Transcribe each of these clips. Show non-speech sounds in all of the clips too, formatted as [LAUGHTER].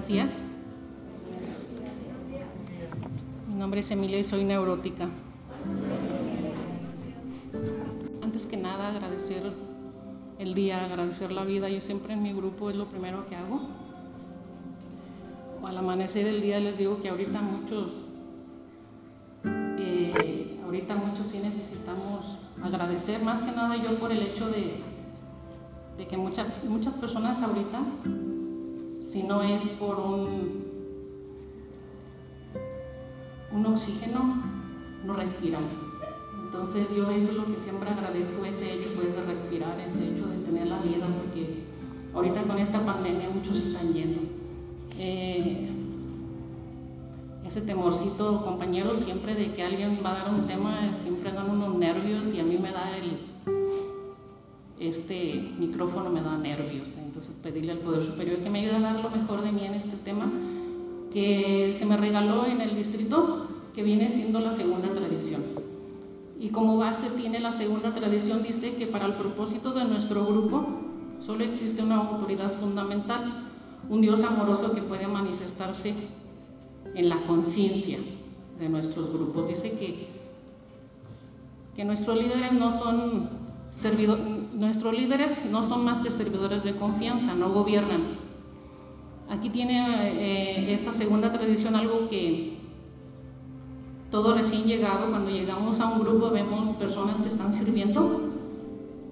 Buenos días. Mi nombre es Emilia y soy neurótica. Antes que nada, agradecer el día, agradecer la vida. Yo siempre en mi grupo es lo primero que hago. Al amanecer del día les digo que ahorita muchos, eh, ahorita muchos sí necesitamos agradecer, más que nada yo por el hecho de, que muchas muchas personas ahorita si no es por un, un oxígeno, no respiran. Entonces yo eso es lo que siempre agradezco, ese hecho pues de respirar, ese hecho de tener la vida, porque ahorita con esta pandemia muchos están yendo. Eh, ese temorcito, compañeros, siempre de que alguien va a dar un tema, siempre dan unos nervios y a mí me da el, este micrófono me da nervios, entonces pedirle al Poder Superior que me ayude a dar lo mejor de mí en este tema que se me regaló en el distrito, que viene siendo la segunda tradición. Y como base tiene la segunda tradición, dice que para el propósito de nuestro grupo solo existe una autoridad fundamental, un Dios amoroso que puede manifestarse en la conciencia de nuestros grupos. Dice que, que nuestros líderes no son nuestros líderes no son más que servidores de confianza, no gobiernan. Aquí tiene eh, esta segunda tradición algo que todo recién llegado, cuando llegamos a un grupo vemos personas que están sirviendo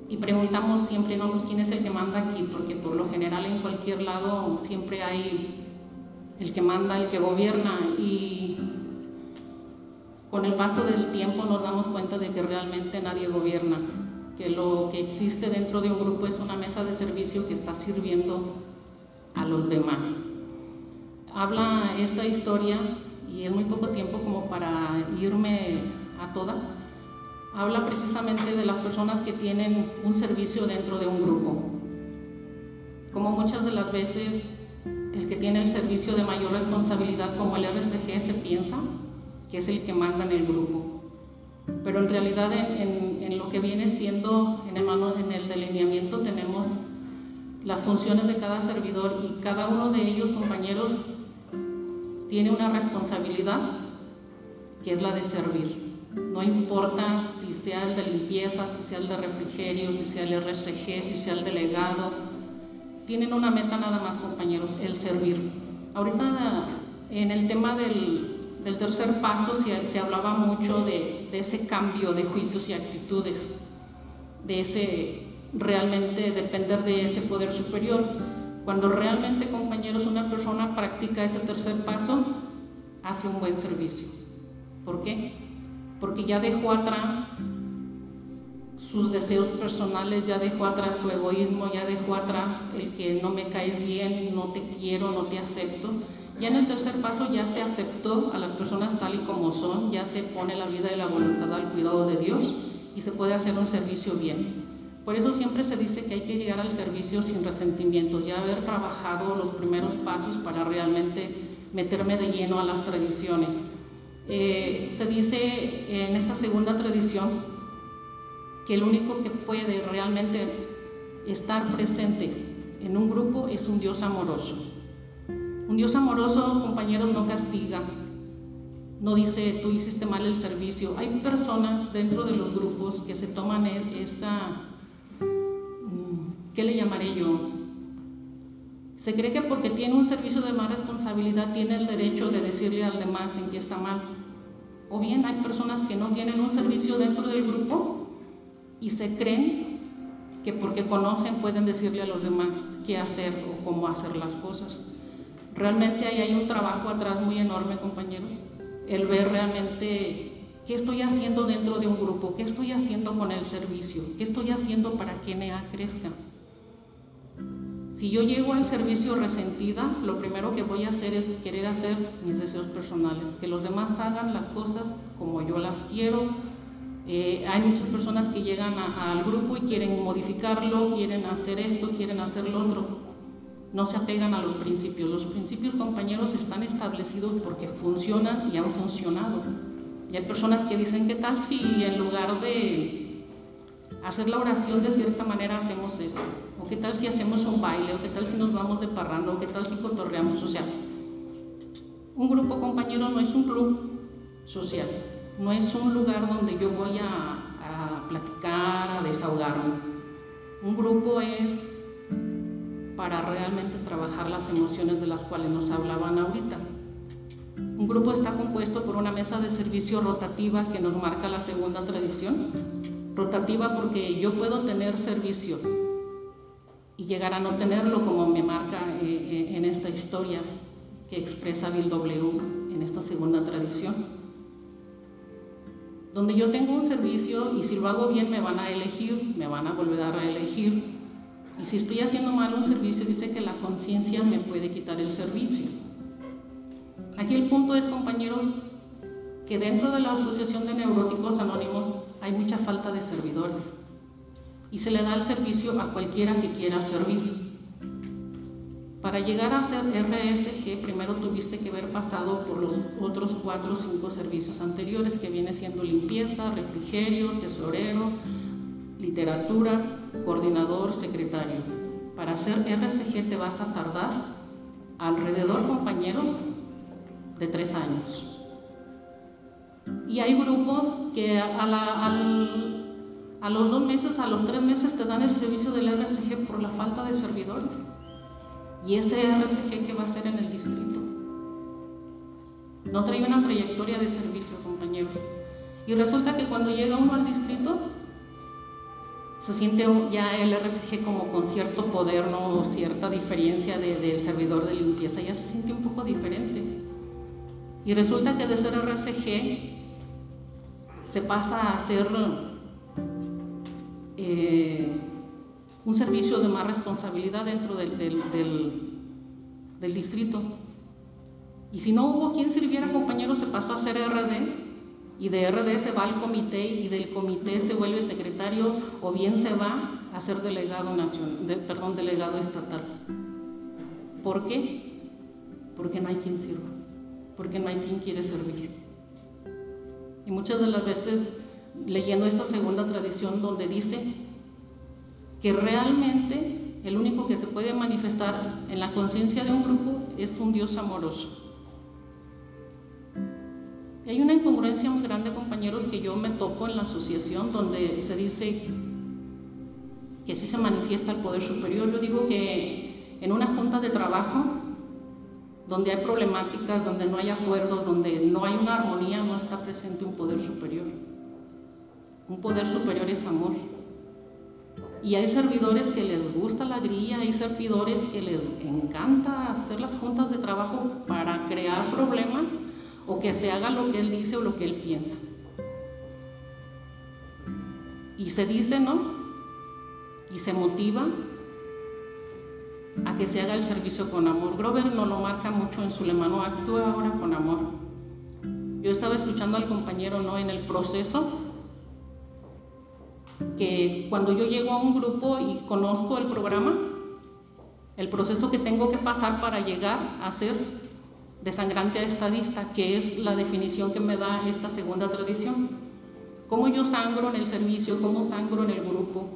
y preguntamos siempre, no, pues quién es el que manda aquí, porque por lo general en cualquier lado siempre hay el que manda, el que gobierna. Y con el paso del tiempo nos damos cuenta de que realmente nadie gobierna que lo que existe dentro de un grupo es una mesa de servicio que está sirviendo a los demás. Habla esta historia, y es muy poco tiempo como para irme a toda, habla precisamente de las personas que tienen un servicio dentro de un grupo. Como muchas de las veces el que tiene el servicio de mayor responsabilidad como el RCG se piensa que es el que manda en el grupo pero en realidad en, lo que viene siendo en el, en el delineamiento tenemos las funciones de cada servidor y cada uno de ellos, compañeros, tiene una responsabilidad que es la de servir. No importa si sea el de limpieza, si sea el de refrigerio, si sea el RSG, si sea el delegado, tienen una meta nada más, compañeros, el servir. Ahorita en el tema del, del tercer paso se, hablaba mucho de, ese cambio de juicios y actitudes, de ese realmente depender de ese poder superior. Cuando realmente, compañeros, una persona practica ese tercer paso, hace un buen servicio. ¿Por qué? Porque ya dejó atrás sus deseos personales, ya dejó atrás su egoísmo, ya dejó atrás el que no me caes bien, no te quiero, no te acepto ya en el tercer paso ya se aceptó a las personas tal y como son, ya se pone la vida y la voluntad al cuidado de Dios y se puede hacer un servicio bien. Por eso siempre se dice que hay que llegar al servicio sin resentimientos, ya haber trabajado los primeros pasos para realmente meterme de lleno a las tradiciones. Eh, se dice en esta segunda tradición que el único que puede realmente estar presente en un grupo es un Dios amoroso. Un Dios amoroso, compañeros, no castiga, no dice tú hiciste mal el servicio. Hay personas dentro de los grupos que se toman e-, esa, mm, ¿qué le llamaré yo? Se cree que porque tiene un servicio de más responsabilidad tiene el derecho de decirle al demás en qué está mal. O bien hay personas que no tienen un servicio dentro del grupo y se creen que porque conocen pueden decirle a los demás qué hacer o cómo hacer las cosas. Realmente ahí hay un trabajo atrás muy enorme, compañeros. El ver realmente qué estoy haciendo dentro de un grupo, qué estoy haciendo con el servicio, qué estoy haciendo para que NEA crezca. Si yo llego al servicio resentida, lo primero que voy a hacer es querer hacer mis deseos personales, que los demás hagan las cosas como yo las quiero. Eh, hay muchas personas que llegan al grupo y quieren modificarlo, quieren hacer esto, quieren hacer lo otro no se apegan a los principios. Los principios, compañeros, están establecidos porque funcionan y han funcionado. Y hay personas que dicen, ¿qué tal si en lugar de hacer la oración de cierta manera hacemos esto, o qué tal si hacemos un baile, o qué tal si nos vamos de parranda, o qué tal si cotorreamos, o sea, un grupo compañero no es un club social, no es un lugar donde yo voy a, a platicar, a desahogarme. Un grupo es para realmente trabajar las emociones de las cuales nos hablaban ahorita. Un grupo está compuesto por una mesa de servicio rotativa que nos marca la segunda tradición. Rotativa porque yo puedo tener servicio y llegar a no tenerlo como me marca eh, eh, en esta historia que expresa Bill W en esta segunda tradición. Donde yo tengo un servicio y si lo hago bien me van a elegir, me van a volver a reelegir. Y si estoy haciendo mal un servicio, dice que la conciencia me puede quitar el servicio. Aquí el punto es, compañeros, que dentro de la Asociación de Neuróticos Anónimos hay mucha falta de servidores y se le da el servicio a cualquiera que quiera servir. Para llegar a ser RSG, primero tuviste que haber pasado por los otros cuatro o cinco servicios anteriores, que viene siendo limpieza, refrigerio, tesorero, literatura, coordinador, secretario. Para ser RSG te vas a tardar alrededor, compañeros, de tres años. Y hay grupos que a, a los dos meses, a los tres meses te dan el servicio del RSG por la falta de servidores. Y ese RSG que va a ser en el distrito. No trae una trayectoria de servicio, compañeros. Y resulta que cuando llega uno al distrito, se siente ya el RSG como con cierto poder, ¿no? cierta diferencia del servidor de limpieza, ya se siente un poco diferente. Y resulta que de ser RSG se pasa a ser eh, un servicio de más responsabilidad dentro del, del distrito. Y si no hubo quien sirviera, compañeros, se pasó a ser RD y de RD se va al comité y del comité se vuelve secretario o bien se va a ser delegado nacional, perdón, delegado estatal. ¿Por qué? Porque no hay quien sirva, porque no hay quien quiere servir. Y muchas de las veces leyendo esta segunda tradición donde dice que realmente el único que se puede manifestar en la conciencia de un grupo es un Dios amoroso hay una incongruencia muy grande, compañeros, que yo me topo en la asociación donde se dice que sí se manifiesta el poder superior. Yo digo que en una junta de trabajo, donde hay problemáticas, donde no hay acuerdos, donde no hay una armonía, no está presente un poder superior. Un poder superior es amor. Y hay servidores que les gusta la grilla, hay servidores que les encanta hacer las juntas de trabajo para crear problemas o que se haga lo que él dice o lo que él piensa. Y se dice, ¿no? Y se motiva a que se haga el servicio con amor. Grover no lo marca mucho en su lemano, actúa ahora con amor. Yo estaba escuchando al compañero, ¿no? En el proceso, que cuando yo llego a un grupo y conozco el programa, el proceso que tengo que pasar para llegar a ser desangrante estadista, que es la definición que me da esta segunda tradición. Cómo yo sangro en el servicio, cómo sangro en el grupo,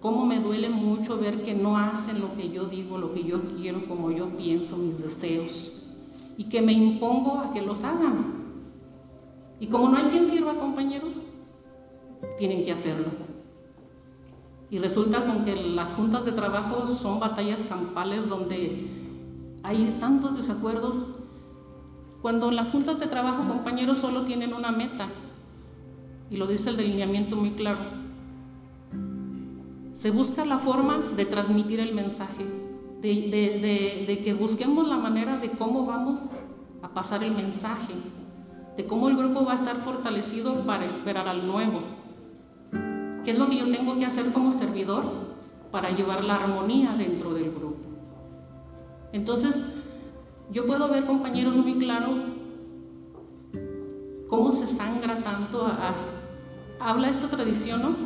cómo me duele mucho ver que no hacen lo que yo digo, lo que yo quiero, como yo pienso, mis deseos, y que me impongo a que los hagan. Y como no hay quien sirva, compañeros, tienen que hacerlo. Y resulta con que las juntas de trabajo son batallas campales donde hay tantos desacuerdos. Cuando las juntas de trabajo, compañeros, solo tienen una meta, y lo dice el delineamiento muy claro, se busca la forma de transmitir el mensaje, de, de, que busquemos la manera de cómo vamos a pasar el mensaje, de cómo el grupo va a estar fortalecido para esperar al nuevo. ¿Qué es lo que yo tengo que hacer como servidor para llevar la armonía dentro del grupo? Entonces, yo puedo ver, compañeros, muy claro cómo se sangra tanto. habla esta tradición, ¿no?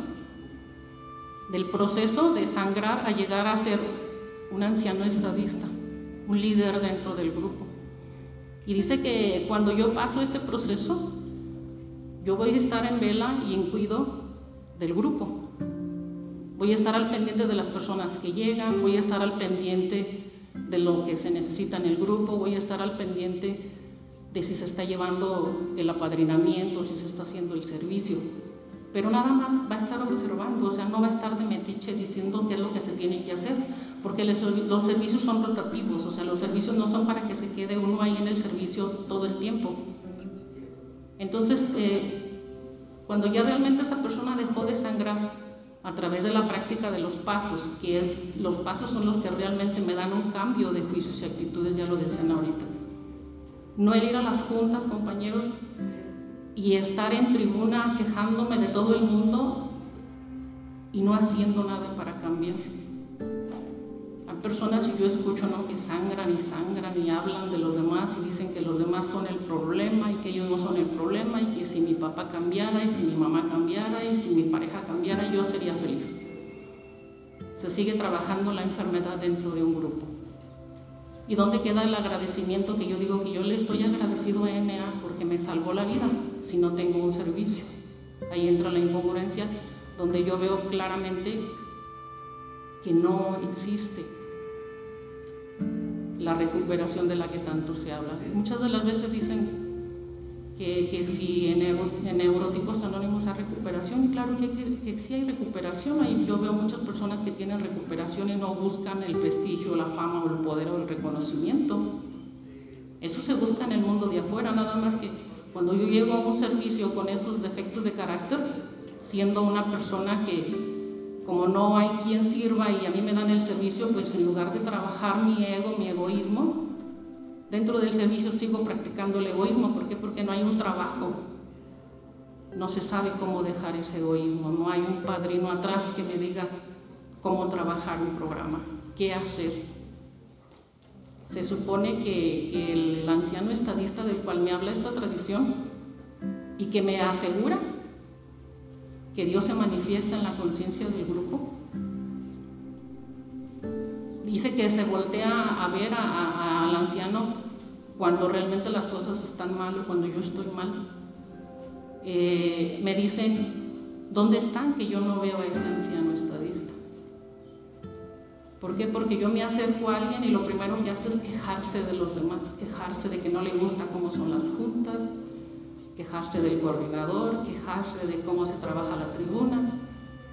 Del proceso de sangrar a llegar a ser un anciano estadista, un líder dentro del grupo. Y dice que cuando yo paso ese proceso, yo voy a estar en vela y en cuido del grupo. Voy a estar al pendiente de las personas que llegan, voy a estar al pendiente de lo que se necesita en el grupo, voy a estar al pendiente de si se está llevando el apadrinamiento, si se está haciendo el servicio. Pero nada más va a estar observando, o sea, no va a estar de metiche diciendo qué es lo que se tiene que hacer, porque los servicios son rotativos, o sea, los servicios no son para que se quede uno ahí en el servicio todo el tiempo. Entonces, eh, cuando ya realmente esa persona dejó de sangrar a través de la práctica de los pasos, que es, los pasos son los que realmente me dan un cambio de juicios y actitudes, ya lo decían ahorita. No el ir a las juntas, compañeros, y estar en tribuna quejándome de todo el mundo y no haciendo nada para cambiar personas y yo escucho ¿no? que sangran y sangran y hablan de los demás y dicen que los demás son el problema y que ellos no son el problema y que si mi papá cambiara y si mi mamá cambiara y si mi pareja cambiara yo sería feliz. Se sigue trabajando la enfermedad dentro de un grupo. ¿Y dónde queda el agradecimiento que yo digo que yo le estoy agradecido a NA porque me salvó la vida si no tengo un servicio? Ahí entra la incongruencia donde yo veo claramente que no existe la recuperación de la que tanto se habla. Muchas de las veces dicen que, que si en, en, neurotipos anónimos hay recuperación, y claro que, que, sí hay recuperación, ahí yo veo muchas personas que tienen recuperación y no buscan el prestigio, la fama o el poder o el reconocimiento. Eso se busca en el mundo de afuera, nada más que cuando yo llego a un servicio con esos defectos de carácter, siendo una persona que como no hay quien sirva y a mí me dan el servicio, pues en lugar de trabajar mi ego, mi egoísmo, dentro del servicio sigo practicando el egoísmo. ¿Por qué? Porque no hay un trabajo. No se sabe cómo dejar ese egoísmo. No hay un padrino atrás que me diga cómo trabajar un programa, qué hacer. Se supone que el anciano estadista del cual me habla esta tradición y que me asegura que Dios se manifiesta en la conciencia del grupo. Dice que se voltea a ver al anciano cuando realmente las cosas están mal o cuando yo estoy mal. Eh, me dicen, ¿dónde están que yo no veo a ese anciano estadista? ¿Por qué? Porque yo me acerco a alguien y lo primero que hace es quejarse de los demás, quejarse de que no le gusta cómo son las juntas, quejarse del coordinador, quejarse de cómo se trabaja la tribuna,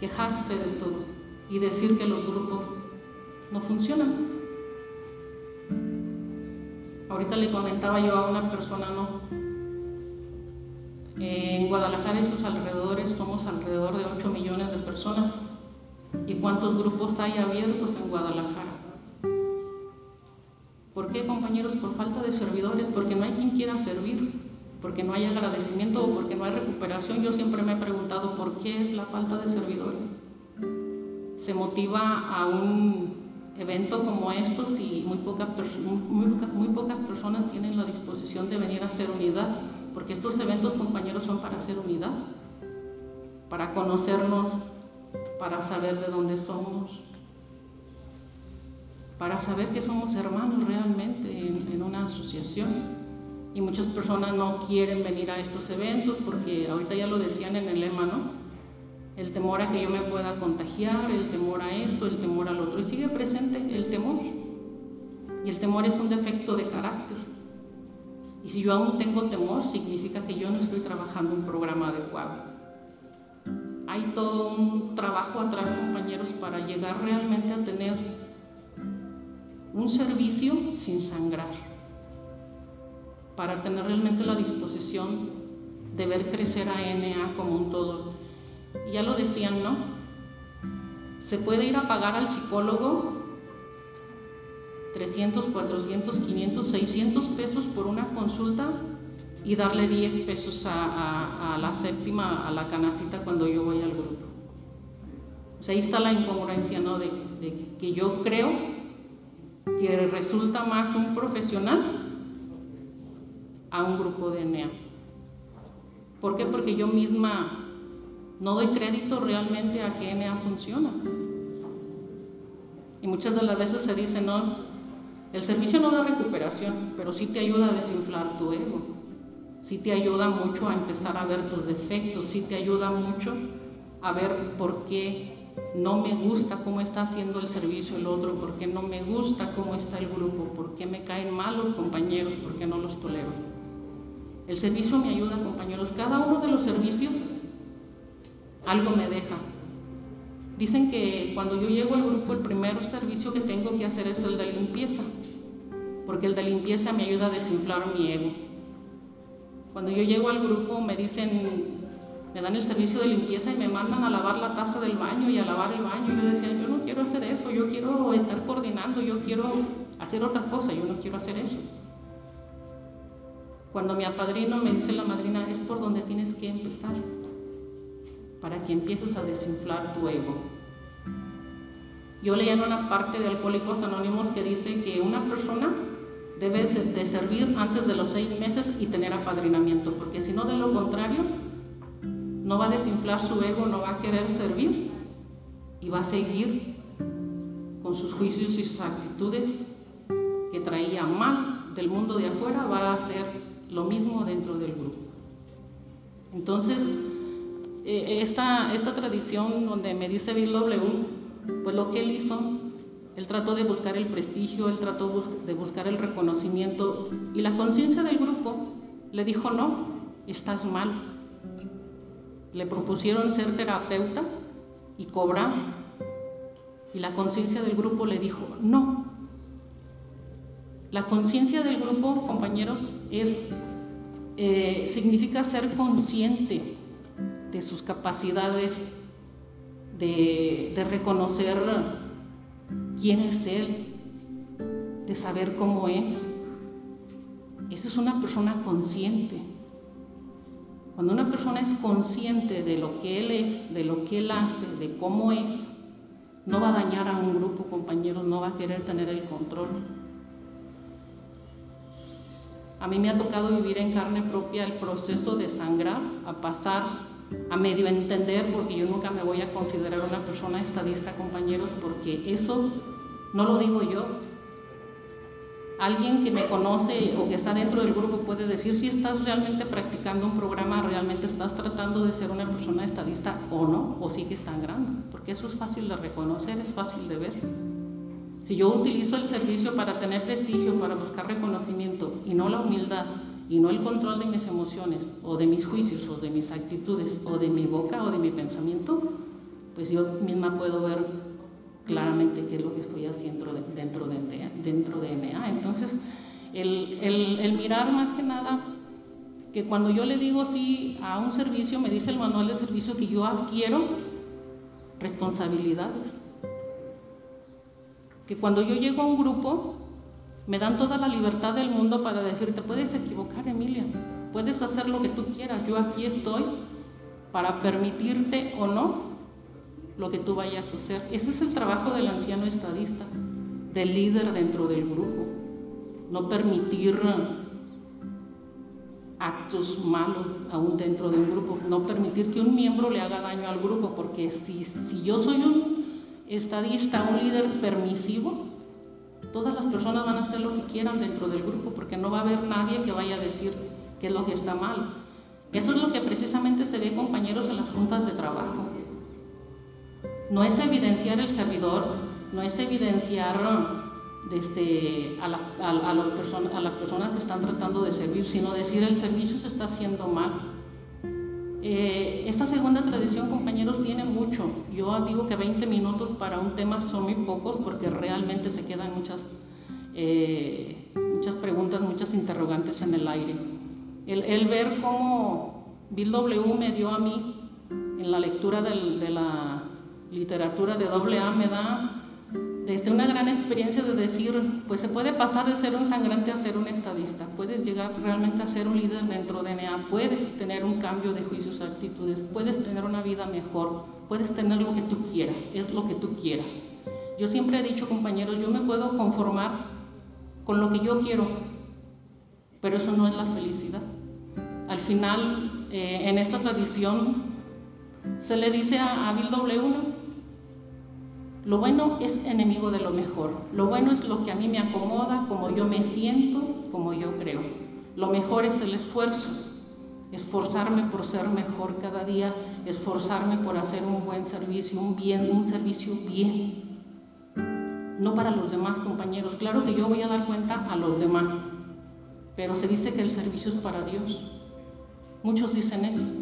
quejarse de todo y decir que los grupos no funcionan. Ahorita le comentaba yo a una persona, ¿no? En Guadalajara y sus alrededores somos alrededor de 8 millones de personas. ¿Y cuántos grupos hay abiertos en Guadalajara? ¿Por qué, compañeros? Por falta de servidores, porque no hay quien quiera servir porque no hay agradecimiento o porque no hay recuperación. Yo siempre me he preguntado por qué es la falta de servidores. Se motiva a un evento como estos y muy, muy, pocas personas tienen la disposición de venir a hacer unidad, porque estos eventos, compañeros, son para hacer unidad, para conocernos, para saber de dónde somos, para saber que somos hermanos realmente en una asociación y muchas personas no quieren venir a estos eventos porque ahorita ya lo decían en el lema, ¿no? El temor a que yo me pueda contagiar, el temor a esto, el temor al otro. Sigue presente el temor. Y el temor es un defecto de carácter. Y si yo aún tengo temor, significa que yo no estoy trabajando un programa adecuado. Hay todo un trabajo atrás, compañeros, para llegar realmente a tener un servicio sin sangrar para tener realmente la disposición de ver crecer a NA como un todo. Ya lo decían, ¿no? Se puede ir a pagar al psicólogo 300, 400, 500, 600 pesos por una consulta y darle 10 pesos a, la séptima, a la canastita cuando yo voy al grupo. O sea, ahí está la incongruencia, ¿no? De que yo creo que resulta más un profesional a un grupo de ENEA. ¿Por qué? Porque yo misma no doy crédito realmente a que ENEA funciona. Y muchas de las veces se dice, no, el servicio no da recuperación, pero sí te ayuda a desinflar tu ego, sí te ayuda mucho a empezar a ver tus defectos, sí te ayuda mucho a ver por qué no me gusta cómo está haciendo el servicio el otro, porque no me gusta cómo está el grupo, porque me caen mal los compañeros, porque no los tolero. El servicio me ayuda, compañeros. Cada uno de los servicios algo me deja. Dicen que cuando yo llego al grupo, el primer servicio que tengo que hacer es el de limpieza, porque el de limpieza me ayuda a desinflar mi ego. Cuando yo llego al grupo me dicen, me dan el servicio de limpieza y me mandan a lavar la taza del baño y a lavar el baño. Yo decía, yo no quiero hacer eso, yo quiero estar coordinando, yo quiero hacer otra cosa, yo no quiero hacer eso. Cuando mi apadrino me dice la madrina, es por donde tienes que empezar, para que empieces a desinflar tu ego. Yo leí en una parte de Alcohólicos Anónimos que dice que una persona debe de servir antes de los seis meses y tener apadrinamiento, porque si no, de lo contrario, no va a desinflar su ego, no va a querer servir y va a seguir con sus juicios y sus actitudes que traía mal del mundo de afuera, va a hacer lo mismo dentro del grupo. Entonces, eh, esta, esta tradición donde me dice Bill W., pues lo que él hizo, él trató de buscar el prestigio, él trató de buscar el reconocimiento y la conciencia del grupo le dijo, no, estás mal, le propusieron ser terapeuta y cobrar. Y la conciencia del grupo le dijo, no. La conciencia del grupo, compañeros, es, eh, significa ser consciente de sus capacidades, de, de reconocer quién es él, de saber cómo es. Eso es una persona consciente. Cuando una persona es consciente de lo que él es, de lo que él hace, de cómo es, no va a dañar a un grupo, compañeros, no va a querer tener el control. A mí me ha tocado vivir en carne propia el proceso de sangrar, a pasar, a medio entender, porque yo nunca me voy a considerar una persona estadista, compañeros, porque eso no lo digo yo, alguien que me conoce o que está dentro del grupo puede decir si estás realmente practicando un programa, realmente estás tratando de ser una persona estadista o no, o sigues sangrando, porque eso es fácil de reconocer, es fácil de ver. Si yo utilizo el servicio para tener prestigio, para buscar reconocimiento y no la humildad y no el control de mis emociones o de mis juicios o de mis actitudes o de mi boca o de mi pensamiento, pues yo misma puedo ver claramente qué es lo que estoy haciendo dentro de, dentro de. Entonces, el, el, mirar más que nada que cuando yo le digo sí a un servicio, me dice el manual de servicio que yo adquiero responsabilidades. Que cuando yo llego a un grupo, me dan toda la libertad del mundo para decirte, puedes equivocar, Emilia, puedes hacer lo que tú quieras, yo aquí estoy para permitirte o no lo que tú vayas a hacer. Ese es el trabajo del anciano estadista, del líder dentro del grupo. No permitir actos malos aún dentro de un grupo, no permitir que un miembro le haga daño al grupo, porque si, si yo soy un estadista, un líder permisivo, todas las personas van a hacer lo que quieran dentro del grupo, porque no va a haber nadie que vaya a decir qué es lo que está mal. Eso es lo que precisamente se ve, compañeros, en las juntas de trabajo no es evidenciar el servidor, no es evidenciar este, a, las, a, las personas que están tratando de servir, sino decir el servicio se está haciendo mal. Eh, esta segunda tradición, compañeros, tiene mucho. Yo digo que 20 minutos para un tema son muy pocos porque realmente se quedan muchas, eh, muchas preguntas, muchas interrogantes en el aire. El, el, ver cómo Bill W me dio a mí en la lectura del, de la literatura de A me da desde una gran experiencia de decir, pues se puede pasar de ser un sangrante a ser un estadista, puedes llegar realmente a ser un líder dentro de NA, puedes tener un cambio de juicios, actitudes, puedes tener una vida mejor, puedes tener lo que tú quieras, es lo que tú quieras. Yo siempre he dicho, compañeros, yo me puedo conformar con lo que yo quiero, pero eso no es la felicidad. Al final, eh, en esta tradición, se le dice a Bill W. Lo bueno es enemigo de lo mejor. Lo bueno es lo que a mí me acomoda, como yo me siento, como yo creo. Lo mejor es el esfuerzo, esforzarme por ser mejor cada día, esforzarme por hacer un buen servicio, un bien, un servicio bien. No para los demás compañeros. Claro que yo voy a dar cuenta a los demás, pero se dice que el servicio es para Dios. Muchos dicen eso.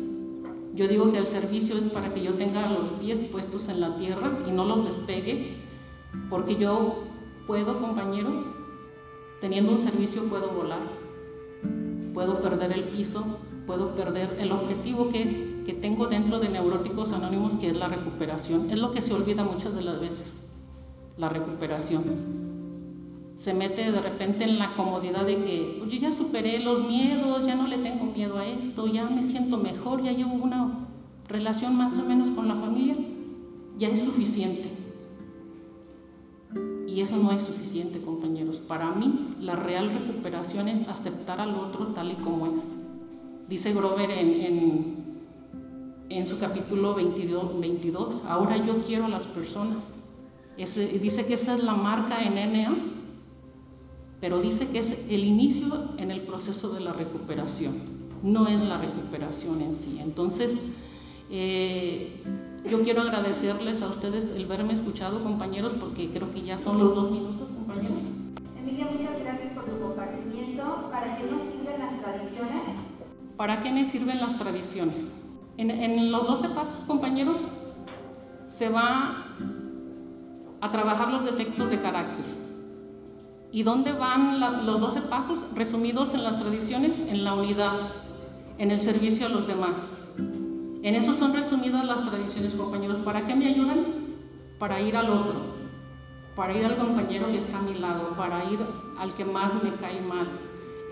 Yo digo que el servicio es para que yo tenga los pies puestos en la tierra y no los despegue, porque yo puedo, compañeros, teniendo un servicio puedo volar, puedo perder el piso, puedo perder el objetivo que, que tengo dentro de Neuróticos Anónimos, que es la recuperación. Es lo que se olvida muchas de las veces, la recuperación se mete de repente en la comodidad de que pues, yo ya superé los miedos, ya no le tengo miedo a esto, ya me siento mejor, ya llevo una relación más o menos con la familia, ya es suficiente. Y eso no es suficiente, compañeros. Para mí, la real recuperación es aceptar al otro tal y como es. Dice Grover en, en, su capítulo 22, 22, ahora yo quiero a las personas. dice que esa es la marca en NA pero dice que es el inicio en el proceso de la recuperación, no es la recuperación en sí. Entonces, eh, yo quiero agradecerles a ustedes el verme escuchado, compañeros, porque creo que ya son los dos minutos, compañeros. Emilia, muchas gracias por tu compartimiento. ¿Para qué nos sirven las tradiciones? ¿Para qué me sirven las tradiciones? En, en los 12 pasos, compañeros, se va a trabajar los defectos de carácter ¿Y dónde van los 12 pasos resumidos en las tradiciones? En la unidad, en el servicio a los demás. En eso son resumidas las tradiciones, compañeros. ¿Para qué me ayudan? Para ir al otro, para ir al compañero que está a mi lado, para ir al que más me cae mal,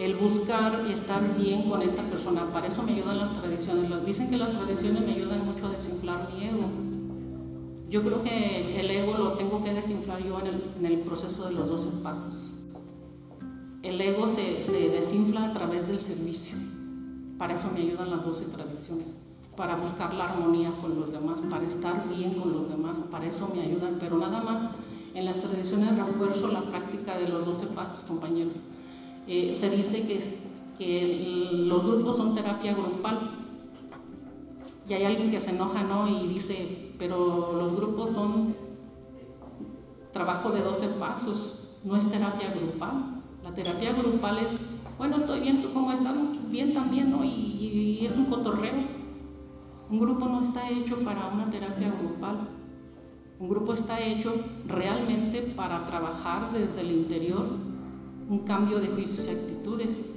el buscar y estar bien con esta persona. Para eso me ayudan las tradiciones. Dicen que las tradiciones me ayudan mucho a desinflar mi ego. Yo creo que el ego lo tengo que desinflar yo en el, proceso de los 12 pasos. El ego se, desinfla a través del servicio. Para eso me ayudan las 12 tradiciones. Para buscar la armonía con los demás, para estar bien con los demás. Para eso me ayudan. Pero nada más, en las tradiciones refuerzo la práctica de los 12 pasos, compañeros. Eh, se dice que, que los grupos son terapia grupal. Y hay alguien que se enoja, ¿no? Y dice, pero los grupos son trabajo de 12 pasos, no es terapia grupal. La terapia grupal es, bueno, estoy bien, ¿tú cómo estás? Bien también, ¿no? Y, y es un cotorreo. Un grupo no está hecho para una terapia grupal. Un grupo está hecho realmente para trabajar desde el interior un cambio de juicios y actitudes.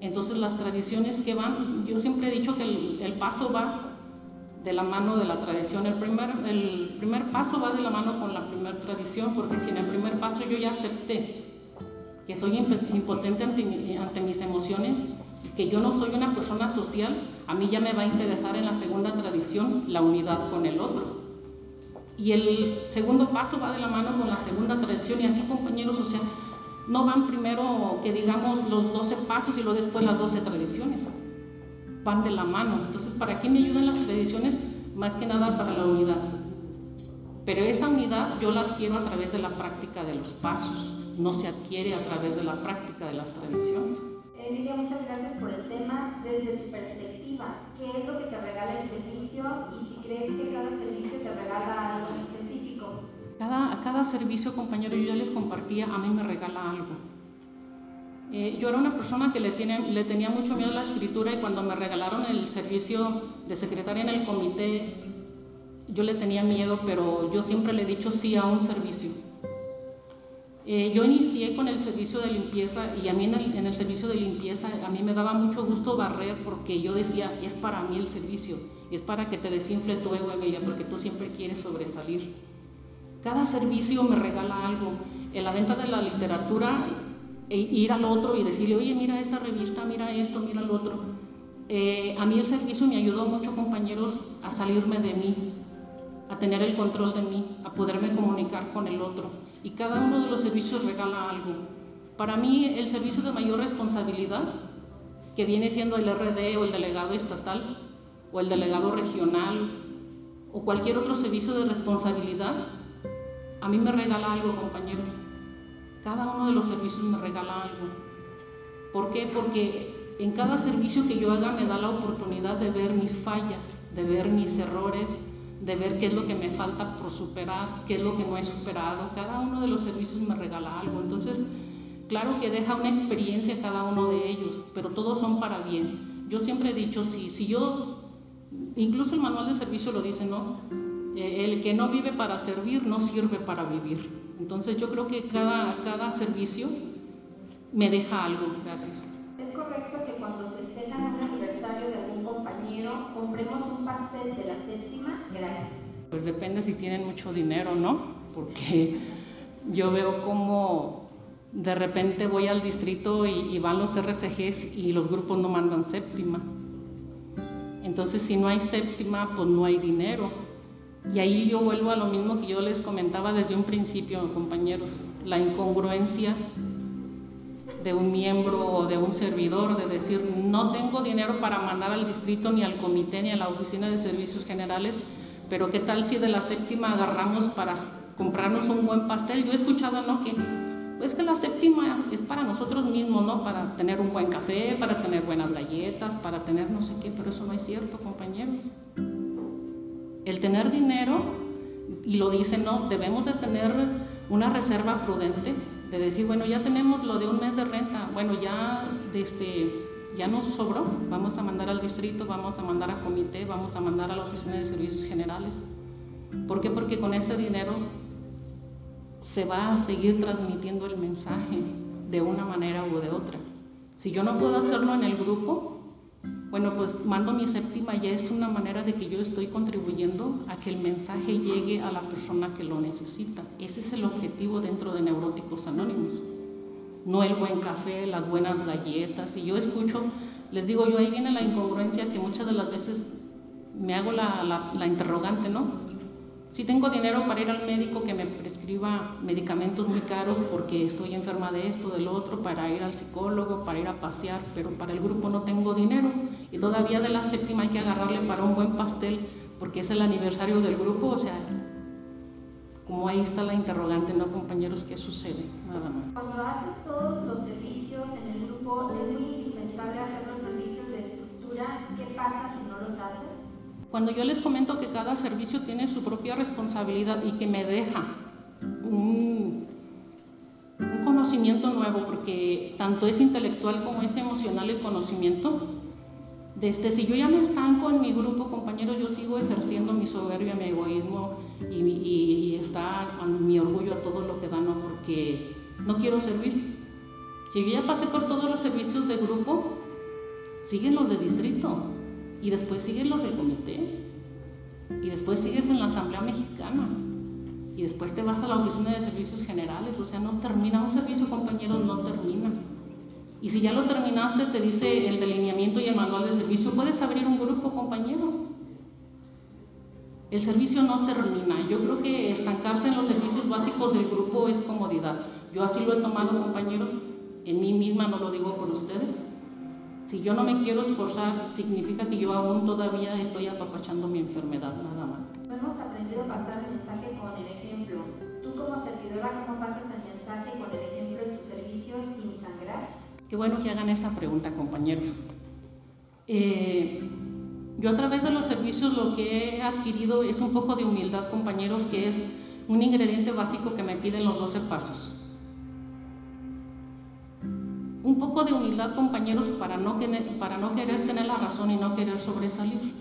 Entonces las tradiciones que van, yo siempre he dicho que el, el paso va de la mano de la tradición. El primer, el primer paso va de la mano con la primera tradición, porque si en el primer paso yo ya acepté que soy impotente ante, ante mis emociones, que yo no soy una persona social, a mí ya me va a interesar en la segunda tradición la unidad con el otro. Y el segundo paso va de la mano con la segunda tradición y así compañeros, o sea, no van primero que digamos los 12 pasos y luego después las 12 tradiciones van de la mano. Entonces, ¿para qué me ayudan las tradiciones? Más que nada para la unidad. Pero esa unidad yo la adquiero a través de la práctica de los pasos, no se adquiere a través de la práctica de las tradiciones. Emilia, muchas gracias por el tema. Desde tu perspectiva, ¿qué es lo que te regala el servicio y si crees que cada servicio te regala algo específico? Cada, a cada servicio, compañero, yo ya les compartía, a mí me regala algo. Eh, yo era una persona que le, tenía mucho miedo a la escritura y cuando me regalaron el servicio de secretaria en el comité, yo le tenía miedo, pero yo siempre le he dicho sí a un servicio. Eh, yo inicié con el servicio de limpieza y a mí en el, en el, servicio de limpieza a mí me daba mucho gusto barrer porque yo decía, es para mí el servicio, es para que te desinfle tu ego, Emilia, porque tú siempre quieres sobresalir. Cada servicio me regala algo. En la venta de la literatura e ir al otro y decirle, oye, mira esta revista, mira esto, mira lo otro. Eh, a mí el servicio me ayudó mucho, compañeros, a salirme de mí, a tener el control de mí, a poderme comunicar con el otro. Y cada uno de los servicios regala algo. Para mí, el servicio de mayor responsabilidad, que viene siendo el RD o el delegado estatal o el delegado regional o cualquier otro servicio de responsabilidad, a mí me regala algo, compañeros. Cada uno de los servicios me regala algo. ¿Por qué? Porque en cada servicio que yo haga me da la oportunidad de ver mis fallas, de ver mis errores, de ver qué es lo que me falta por superar, qué es lo que no he superado. Cada uno de los servicios me regala algo. Entonces, claro que deja una experiencia cada uno de ellos, pero todos son para bien. Yo siempre he dicho, si, si yo, incluso el manual de servicio lo dice, ¿no? Eh, el que no vive para servir no sirve para vivir. Entonces yo creo que cada, cada servicio me deja algo. Gracias. ¿Es correcto que cuando festejan un aniversario de algún compañero compremos un pastel de la séptima? Gracias. Pues depende si tienen mucho dinero, ¿no? Porque [LAUGHS] yo veo como de repente voy al distrito y, y van los RCGs y los grupos no mandan séptima. Entonces si no hay séptima, pues no hay dinero. Y ahí yo vuelvo a lo mismo que yo les comentaba desde un principio, compañeros, la incongruencia de un miembro o de un servidor, de decir, no tengo dinero para mandar al distrito, ni al comité, ni a la oficina de servicios generales, pero qué tal si de la séptima agarramos para comprarnos un buen pastel. Yo he escuchado, ¿no? Que pues que la séptima es para nosotros mismos, ¿no? Para tener un buen café, para tener buenas galletas, para tener no sé qué, pero eso no es cierto, compañeros. El tener dinero, y lo dicen, ¿no? Debemos de tener una reserva prudente de decir, bueno, ya tenemos lo de un mes de renta, bueno, ya, este, ya nos sobró, vamos a mandar al distrito, vamos a mandar a comité, vamos a mandar a la oficina de servicios generales. ¿Por qué? Porque con ese dinero se va a seguir transmitiendo el mensaje de una manera u de otra. Si yo no puedo hacerlo en el grupo, bueno, pues mando mi séptima, ya es una manera de que yo estoy contribuyendo a que el mensaje llegue a la persona que lo necesita. Ese es el objetivo dentro de Neuróticos Anónimos. No el buen café, las buenas galletas. Y yo escucho, les digo yo, ahí viene la incongruencia que muchas de las veces me hago la, interrogante, ¿no? Si tengo dinero para ir al médico que me prescriba medicamentos muy caros porque estoy enferma de esto, del otro, para ir al psicólogo, para ir a pasear, pero para el grupo no tengo dinero. Y todavía de la séptima hay que agarrarle para un buen pastel porque es el aniversario del grupo. O sea, como ahí está la interrogante, ¿no, compañeros? ¿Qué sucede? Nada más. Cuando haces todos los servicios en el grupo, es muy indispensable hacer los servicios de estructura. ¿Qué pasa si? Cuando yo les comento que cada servicio tiene su propia responsabilidad y que me deja un, conocimiento nuevo, porque tanto es intelectual como es emocional el conocimiento, desde si yo ya me estanco en mi grupo, compañeros, yo sigo ejerciendo mi soberbia, mi egoísmo y, y, está mi orgullo a todo lo que da, no porque no quiero servir. Si yo ya pasé por todos los servicios de grupo, siguen los de distrito y después siguen los del comité, y después sigues en la Asamblea Mexicana, y después te vas a la Oficina de Servicios Generales, o sea, no termina, un servicio compañero no termina. Y si ya lo terminaste, te dice el delineamiento y el manual de servicio, puedes abrir un grupo compañero. El servicio no termina. Yo creo que estancarse en los servicios básicos del grupo es comodidad. Yo así lo he tomado, compañeros. En mí misma no lo digo por ustedes. Si yo no me quiero esforzar, significa que yo aún todavía estoy apapachando mi enfermedad, nada más. Hemos aprendido a pasar el mensaje con el ejemplo. Tú como servidora, ¿cómo pasas el mensaje con el ejemplo en tu servicio sin sangrar? Qué bueno que hagan esta pregunta, compañeros. Eh, yo a través de los servicios lo que he adquirido es un poco de humildad, compañeros, que es un ingrediente básico que me piden los 12 pasos un poco de humildad, compañeros, para no, querer, tener la razón y no querer sobresalir.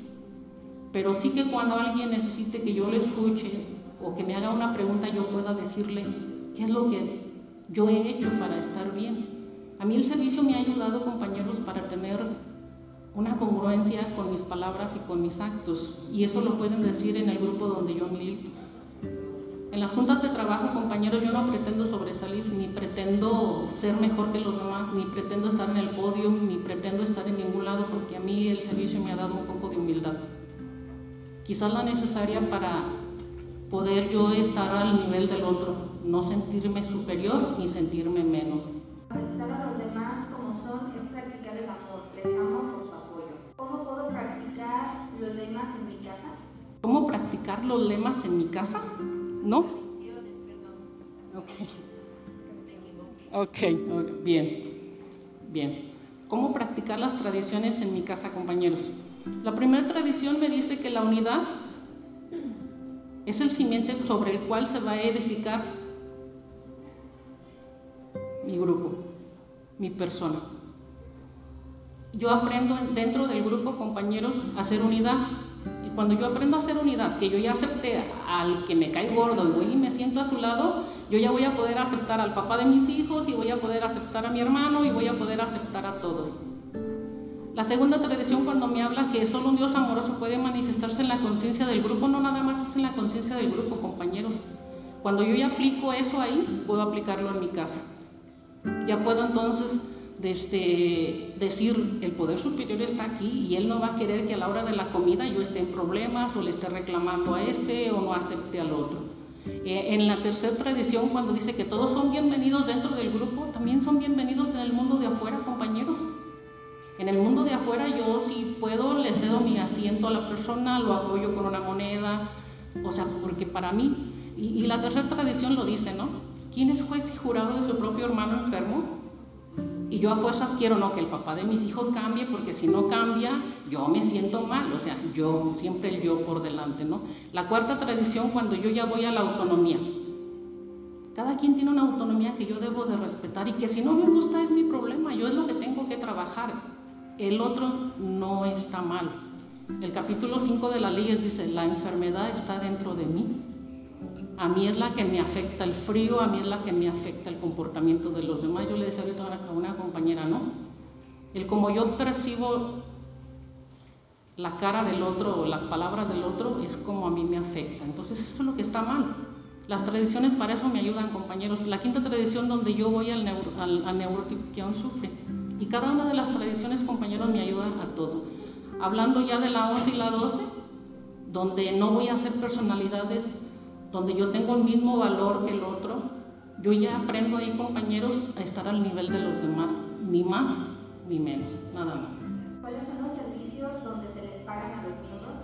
Pero sí que cuando alguien necesite que yo le escuche o que me haga una pregunta, yo pueda decirle qué es lo que yo he hecho para estar bien. A mí el servicio me ha ayudado, compañeros, para tener una congruencia con mis palabras y con mis actos. Y eso lo pueden decir en el grupo donde yo milito. En las juntas de trabajo, compañeros, yo no pretendo sobresalir, ni pretendo ser mejor que los demás, ni pretendo estar en el podio, ni pretendo estar en ningún lado, porque a mí el servicio me ha dado un poco de humildad. Quizás la necesaria para poder yo estar al nivel del otro, no sentirme superior ni sentirme menos. Aceptar a los demás como son es practicar el amor. Les amo por su apoyo. ¿Cómo puedo practicar los lemas en mi casa? ¿Cómo practicar los lemas en mi casa? ¿No? Ok. Ok, bien, bien. cómo practicar las tradiciones en mi casa, compañeros. La primera tradición me dice que la unidad es el cimiento sobre el cual se va a edificar mi grupo, mi persona. Yo aprendo dentro del grupo, compañeros, a hacer unidad. Cuando yo aprendo a hacer unidad, que yo ya acepté al que me cae gordo y voy y me siento a su lado, yo ya voy a poder aceptar al papá de mis hijos y voy a poder aceptar a mi hermano y voy a poder aceptar a todos. La segunda tradición cuando me habla que solo un Dios amoroso puede manifestarse en la conciencia del grupo, no nada más es en la conciencia del grupo, compañeros. Cuando yo ya aplico eso ahí, puedo aplicarlo en mi casa. Ya puedo entonces este, decir, el poder superior está aquí y él no va a querer que a la hora de la comida yo esté en problemas o le esté reclamando a este o no acepte al otro. Eh, en la tercera tradición, cuando dice que todos son bienvenidos dentro del grupo, también son bienvenidos en el mundo de afuera, compañeros. En el mundo de afuera yo si puedo le cedo mi asiento a la persona, lo apoyo con una moneda, o sea, porque para mí, y la tercera tradición lo dice, ¿no? ¿Quién es juez y jurado de su propio hermano enfermo? Y yo a fuerzas quiero no que el papá de mis hijos cambie, porque si no cambia, yo me siento mal, o sea, yo, siempre el yo por delante, ¿no? La cuarta tradición, cuando yo ya voy a la autonomía. Cada quien tiene una autonomía que yo debo de respetar y que si no me gusta es mi problema, yo es lo que tengo que trabajar. El otro no está mal. El capítulo 5 de la ley dice, la enfermedad está dentro de mí, a mí es la que me afecta el frío, a mí es la que me afecta el comportamiento de los demás. Yo le decía ahorita a una compañera, ¿no? El como yo percibo la cara del otro o las palabras del otro es como a mí me afecta. Entonces eso es lo que está mal. Las tradiciones para eso me ayudan, compañeros. La quinta tradición donde yo voy al, al, neurótico que aún sufre. Y cada una de las tradiciones, compañeros, me ayuda a todo. Hablando ya de la 11 y la 12, donde no voy a hacer personalidades donde yo tengo el mismo valor que el otro, yo ya aprendo ahí, compañeros, a estar al nivel de los demás, ni más ni menos, nada más. ¿Cuáles son los servicios donde se les pagan a los miembros?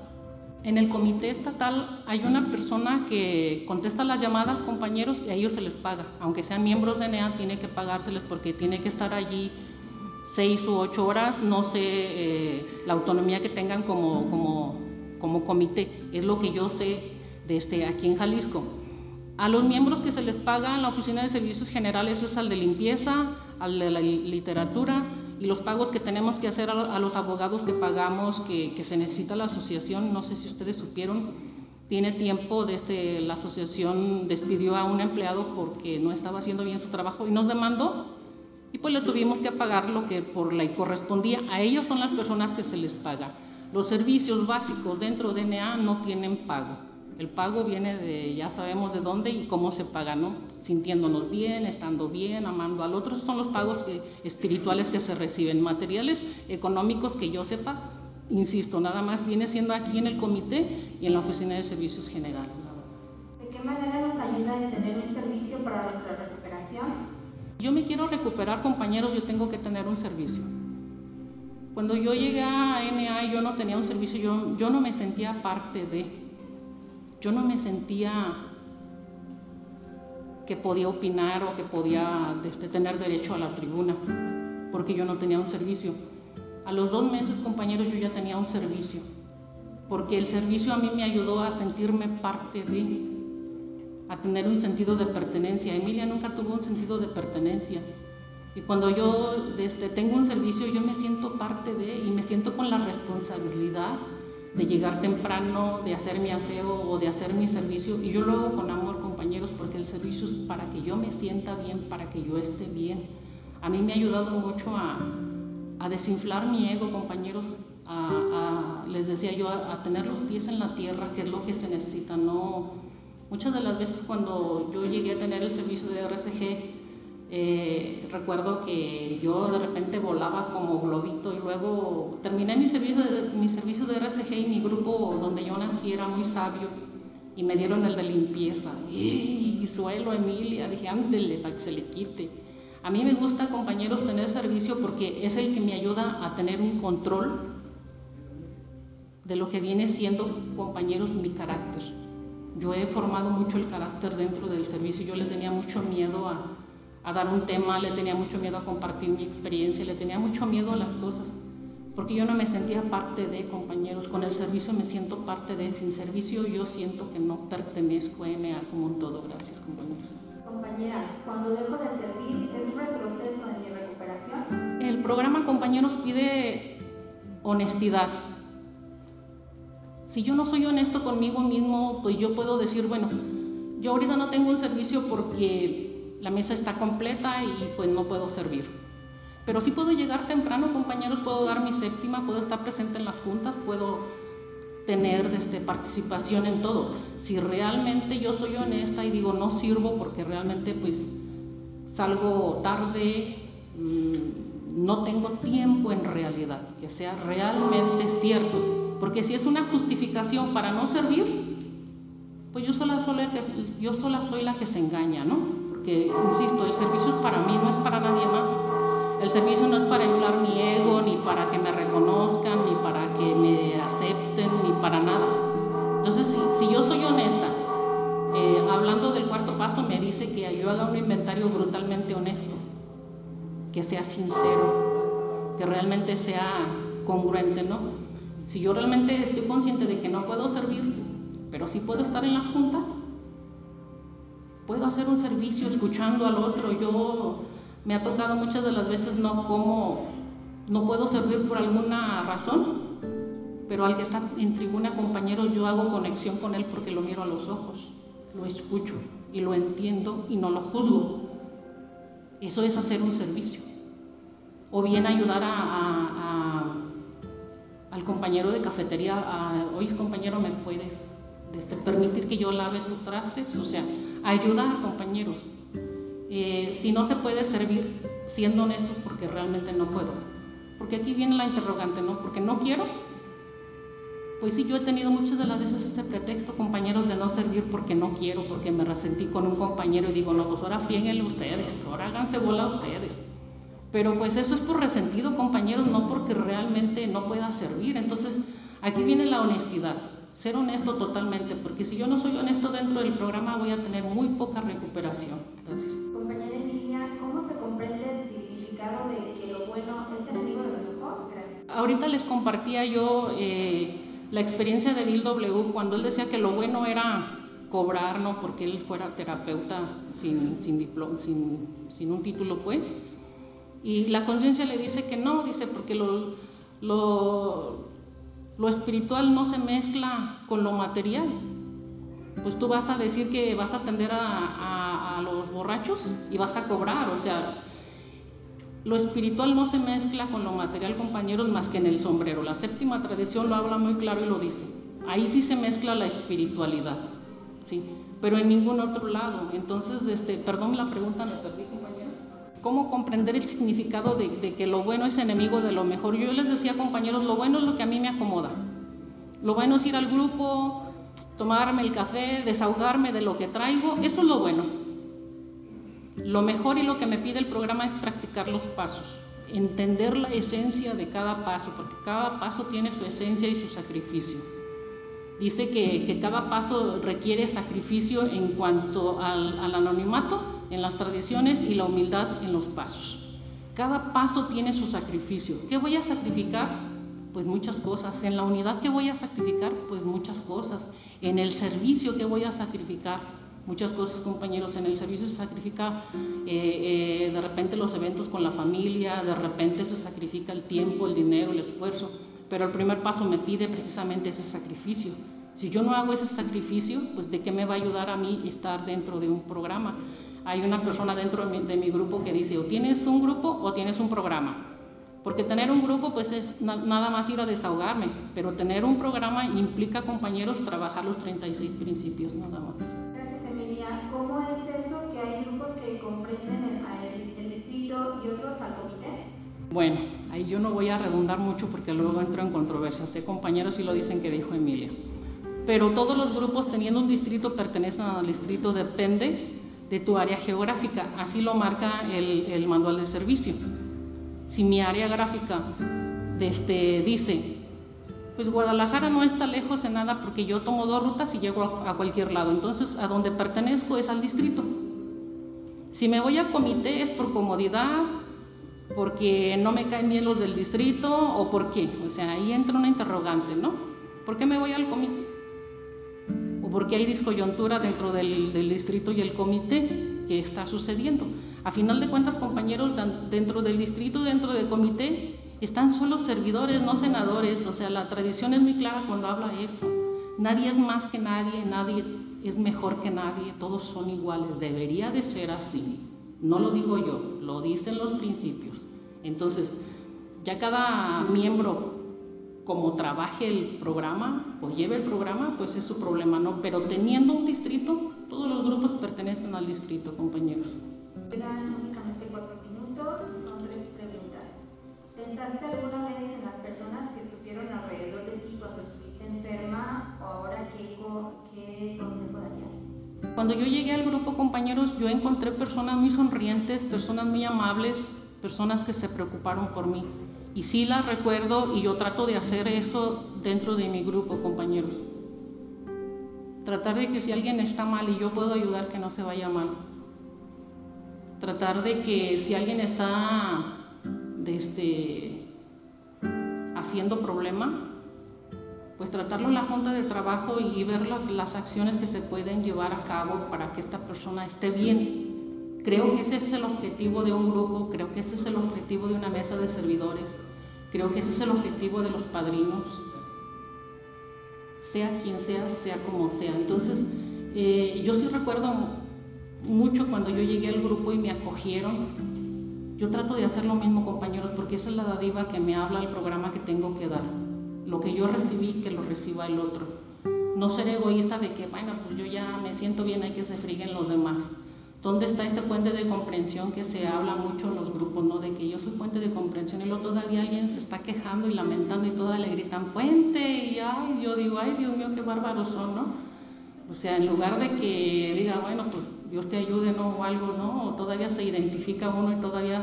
En el comité estatal hay una persona que contesta las llamadas, compañeros, y a ellos se les paga. Aunque sean miembros de NEA, tiene que pagárseles porque tiene que estar allí seis u ocho horas, no sé eh, la autonomía que tengan como, como, como comité, es lo que yo sé de este, aquí en Jalisco. A los miembros que se les paga en la Oficina de Servicios Generales es al de limpieza, al de la literatura y los pagos que tenemos que hacer a, los abogados que pagamos, que, que, se necesita la asociación, no sé si ustedes supieron, tiene tiempo desde la asociación despidió a un empleado porque no estaba haciendo bien su trabajo y nos demandó y pues le tuvimos que pagar lo que por ley correspondía. A ellos son las personas que se les paga. Los servicios básicos dentro de NA no tienen pago. El pago viene de, ya sabemos de dónde y cómo se paga, ¿no? Sintiéndonos bien, estando bien, amando al otro. Esos son los pagos espirituales que se reciben. Materiales económicos que yo sepa, insisto, nada más viene siendo aquí en el comité y en la oficina de servicios generales. ¿De qué manera nos ayuda a tener un servicio para nuestra recuperación? Yo me quiero recuperar, compañeros, yo tengo que tener un servicio. Cuando yo llegué a NA yo no tenía un servicio, yo, yo no me sentía parte de yo no me sentía que podía opinar o que podía este, tener derecho a la tribuna, porque yo no tenía un servicio. A los dos meses, compañeros, yo ya tenía un servicio, porque el servicio a mí me ayudó a sentirme parte de, a tener un sentido de pertenencia. Emilia nunca tuvo un sentido de pertenencia. Y cuando yo este, tengo un servicio, yo me siento parte de y me siento con la responsabilidad de llegar temprano, de hacer mi aseo o de hacer mi servicio. Y yo lo hago con amor, compañeros, porque el servicio es para que yo me sienta bien, para que yo esté bien. A mí me ha ayudado mucho a, a desinflar mi ego, compañeros. A, les decía yo, a, tener los pies en la tierra, que es lo que se necesita. No, muchas de las veces cuando yo llegué a tener el servicio de RCG, eh, recuerdo que yo de repente volaba como globito y luego terminé mi servicio, de, mi servicio de RCG y mi grupo donde yo nací era muy sabio y me dieron el de limpieza. Y, suelo, Emilia, dije, ándele para que se le quite. A mí me gusta, compañeros, tener servicio porque es el que me ayuda a tener un control de lo que viene siendo, compañeros, mi carácter. Yo he formado mucho el carácter dentro del servicio, yo le tenía mucho miedo a, a dar un tema, le tenía mucho miedo a compartir mi experiencia, le tenía mucho miedo a las cosas, porque yo no me sentía parte de compañeros, con el servicio me siento parte de, sin servicio yo siento que no pertenezco a MA como un todo. Gracias compañeros. Compañera, cuando dejo de servir, ¿es retroceso en mi recuperación? El programa compañeros pide honestidad. Si yo no soy honesto conmigo mismo, pues yo puedo decir, bueno, yo ahorita no tengo un servicio porque la mesa está completa y pues no puedo servir. Pero sí puedo llegar temprano, compañeros, puedo dar mi séptima, puedo estar presente en las juntas, puedo tener este, participación en todo. Si realmente yo soy honesta y digo no sirvo porque realmente pues salgo tarde, mm, no tengo tiempo en realidad, que sea realmente cierto. Porque si es una justificación para no servir, pues yo sola, sola, yo sola soy la que se engaña, ¿no? Que, insisto, el servicio es para mí, no es para nadie más. El servicio no es para inflar mi ego, ni para que me reconozcan, ni para que me acepten, ni para nada. Entonces, si, yo soy honesta, eh, hablando del cuarto paso, me dice que yo haga un inventario brutalmente honesto, que sea sincero, que realmente sea congruente, ¿no? Si yo realmente estoy consciente de que no puedo servir, pero sí puedo estar en las juntas, puedo hacer un servicio escuchando al otro. Yo me ha tocado muchas de las veces no como, no puedo servir por alguna razón, pero al que está en tribuna, compañeros, yo hago conexión con él porque lo miro a los ojos, lo escucho y lo entiendo y no lo juzgo. Eso es hacer un servicio. O bien ayudar a, al compañero de cafetería, a, oye compañero, ¿me puedes este, permitir que yo lave tus trastes? O sea, ayuda compañeros. Eh, si no se puede servir, siendo honestos, porque realmente no puedo. Porque aquí viene la interrogante, ¿no? Porque no quiero. Pues sí, yo he tenido muchas de las veces este pretexto, compañeros, de no servir porque no quiero, porque me resentí con un compañero y digo, no, pues ahora fíenle ustedes, ahora háganse bola ustedes. Pero pues eso es por resentido, compañeros, no porque realmente no pueda servir. Entonces, aquí viene la honestidad ser honesto totalmente, porque si yo no soy honesto dentro del programa voy a tener muy poca recuperación. Entonces, compañera Emilia, ¿cómo se comprende el significado de que lo bueno es enemigo de lo mejor? Gracias. Ahorita les compartía yo eh, la experiencia de Bill W. cuando él decía que lo bueno era cobrar, ¿no? Porque él fuera terapeuta sin, sin, diploma, sin, sin un título, pues. Y la conciencia le dice que no, dice, porque lo, lo, lo espiritual no se mezcla con lo material. Pues tú vas a decir que vas a atender a, los borrachos y vas a cobrar, o sea, lo espiritual no se mezcla con lo material, compañeros, más que en el sombrero. La séptima tradición lo habla muy claro y lo dice. Ahí sí se mezcla la espiritualidad, ¿sí? Pero en ningún otro lado. Entonces, este, perdón la pregunta, me perdí. ¿Cómo comprender el significado de, que lo bueno es enemigo de lo mejor? Yo les decía, compañeros, lo bueno es lo que a mí me acomoda. Lo bueno es ir al grupo, tomarme el café, desahogarme de lo que traigo. Eso es lo bueno. Lo mejor y lo que me pide el programa es practicar los pasos, entender la esencia de cada paso, porque cada paso tiene su esencia y su sacrificio. Dice que, cada paso requiere sacrificio en cuanto al, al anonimato en las tradiciones y la humildad en los pasos. Cada paso tiene su sacrificio. ¿Qué voy a sacrificar? Pues muchas cosas. En la unidad, ¿qué voy a sacrificar? Pues muchas cosas. En el servicio, ¿qué voy a sacrificar? Muchas cosas, compañeros. En el servicio se sacrifica eh, eh, de repente los eventos con la familia, de repente se sacrifica el tiempo, el dinero, el esfuerzo. Pero el primer paso me pide precisamente ese sacrificio. Si yo no hago ese sacrificio, pues de qué me va a ayudar a mí estar dentro de un programa hay una persona dentro de mi, grupo que dice, o tienes un grupo o tienes un programa. Porque tener un grupo pues es nada más ir a desahogarme, pero tener un programa implica, compañeros, trabajar los 36 principios, nada más. Gracias, Emilia. ¿Cómo es eso que hay grupos que comprenden el, el distrito y otros al comité? Bueno, ahí yo no voy a redundar mucho porque luego entro en controversia. Sé compañeros y lo dicen que dijo Emilia. Pero todos los grupos teniendo un distrito pertenecen al distrito, depende de tu área geográfica. Así lo marca el, manual de servicio. Si mi área gráfica este, dice, pues Guadalajara no está lejos en nada porque yo tomo dos rutas y llego a, cualquier lado. Entonces, a donde pertenezco es al distrito. Si me voy a comité es por comodidad, porque no me caen bien los del distrito o por qué. O sea, ahí entra una interrogante, ¿no? ¿Por qué me voy al comité? ¿O por qué hay discoyuntura dentro del, del distrito y el comité? ¿Qué está sucediendo? A final de cuentas, compañeros, dentro del distrito, dentro del comité, están solo servidores, no senadores. O sea, la tradición es muy clara cuando habla eso. Nadie es más que nadie, nadie es mejor que nadie, todos son iguales. Debería de ser así. No lo digo yo, lo dicen los principios. Entonces, ya cada miembro, como trabaje el programa o lleve el programa, pues es su problema, ¿no? Pero teniendo un distrito, todos los grupos pertenecen al distrito, compañeros. Quedan únicamente cuatro minutos, son tres preguntas. ¿Pensaste alguna vez en las personas que estuvieron alrededor de ti cuando estuviste enferma o ahora qué, qué consejo darías? Cuando yo llegué al grupo, compañeros, yo encontré personas muy sonrientes, personas muy amables, personas que se preocuparon por mí. Y sí las recuerdo y yo trato de hacer eso dentro de mi grupo, compañeros. Tratar de que si alguien está mal y yo puedo ayudar, que no se vaya mal. Tratar de que si alguien está este, haciendo problema, pues tratarlo en la junta de trabajo y ver las, las acciones que se pueden llevar a cabo para que esta persona esté bien. Creo que ese es el objetivo de un grupo, creo que ese es el objetivo de una mesa de servidores, creo que ese es el objetivo de los padrinos, sea quien sea, sea como sea. Entonces, eh, yo sí recuerdo mucho cuando yo llegué al grupo y me acogieron. Yo trato de hacer lo mismo, compañeros, porque esa es la dadiva que me habla el programa que tengo que dar. Lo que yo recibí, que lo reciba el otro. No ser egoísta de que, bueno, pues yo ya me siento bien, hay que se friguen los demás. ¿Dónde está ese puente de comprensión que se habla mucho en los grupos, ¿no? De que yo soy puente de comprensión y luego todavía alguien se está quejando y lamentando y toda le gritan puente y ay, yo digo, ay, Dios mío, qué bárbaros son, ¿no? O sea, en lugar de que diga, bueno, pues Dios te ayude, ¿no? O algo, ¿no? O todavía se identifica uno y todavía,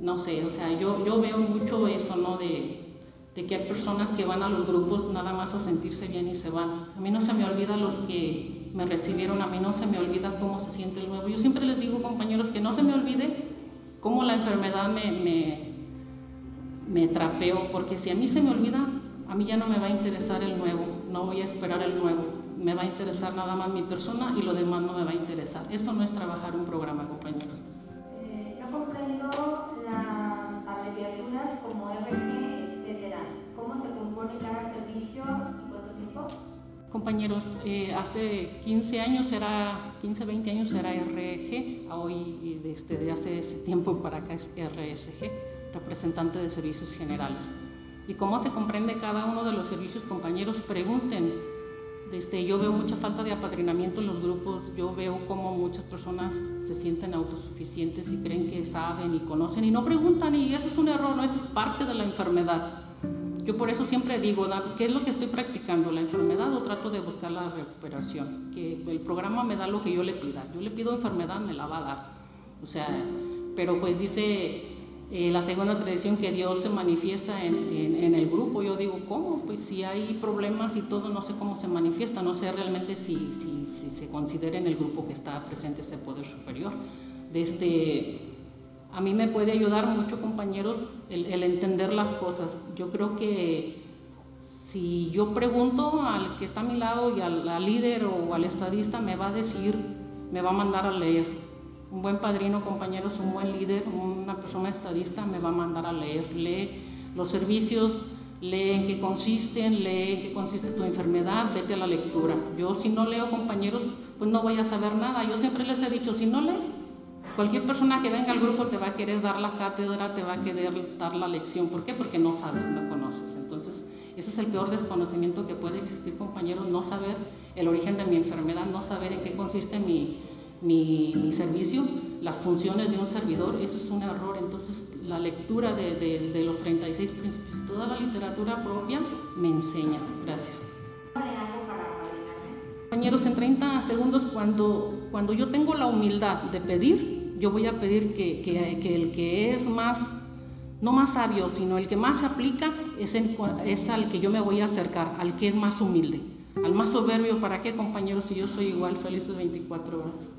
no sé, o sea, yo, yo veo mucho eso, ¿no? De, de que hay personas que van a los grupos nada más a sentirse bien y se van. A mí no se me olvida los que me recibieron, a mí no se me olvida cómo se siente el nuevo. Yo siempre les digo, compañeros, que no se me olvide cómo la enfermedad me, me, me trapeó, porque si a mí se me olvida, a mí ya no me va a interesar el nuevo, no voy a esperar el nuevo, me va a interesar nada más mi persona y lo demás no me va a interesar. Eso no es trabajar un programa, compañeros. Eh, no comprendo las abreviaturas como RG, etcétera. ¿Cómo se compone cada servicio? Compañeros, eh, hace 15 años era, 15, 20 años era RG, hoy desde de hace ese tiempo para acá es RSG, representante de servicios generales. Y cómo se comprende cada uno de los servicios, compañeros, pregunten. Desde, yo veo mucha falta de apadrinamiento en los grupos, yo veo cómo muchas personas se sienten autosuficientes y creen que saben y conocen y no preguntan y eso es un error, no, eso es parte de la enfermedad. Yo por eso siempre digo, ¿qué es lo que estoy practicando? ¿La enfermedad o trato de buscar la recuperación? Que el programa me da lo que yo le pida. Yo le pido enfermedad, me la va a dar. O sea, pero pues dice eh, la segunda tradición que Dios se manifiesta en, en, el grupo. Yo digo, ¿cómo? Pues si hay problemas y todo, no sé cómo se manifiesta. No sé realmente si, si, si se considera en el grupo que está presente ese poder superior. De este a mí me puede ayudar mucho, compañeros, el, entender las cosas. Yo creo que si yo pregunto al que está a mi lado y al, líder o al estadista, me va a decir, me va a mandar a leer. Un buen padrino, compañeros, un buen líder, una persona estadista me va a mandar a leer. Lee los servicios, lee en qué consisten, lee en qué consiste tu enfermedad, vete a la lectura. Yo si no leo, compañeros, pues no voy a saber nada. Yo siempre les he dicho, si no lees, Cualquier persona que venga al grupo te va a querer dar la cátedra, te va a querer dar la lección. ¿Por qué? Porque no sabes, no conoces. Entonces, ese es el peor desconocimiento que puede existir, compañeros, no saber el origen de mi enfermedad, no saber en qué consiste mi, mi, servicio, las funciones de un servidor, eso es un error. Entonces, la lectura de, de, de los 36 principios y toda la literatura propia me enseña. Gracias. Compañeros, en 30 segundos, cuando, cuando yo tengo la humildad de pedir, yo voy a pedir que, el que es más, no más sabio, sino el que más se aplica, es, es al que yo me voy a acercar, al que es más humilde, al más soberbio. ¿Para qué, compañeros? Si yo soy igual, feliz de 24 horas.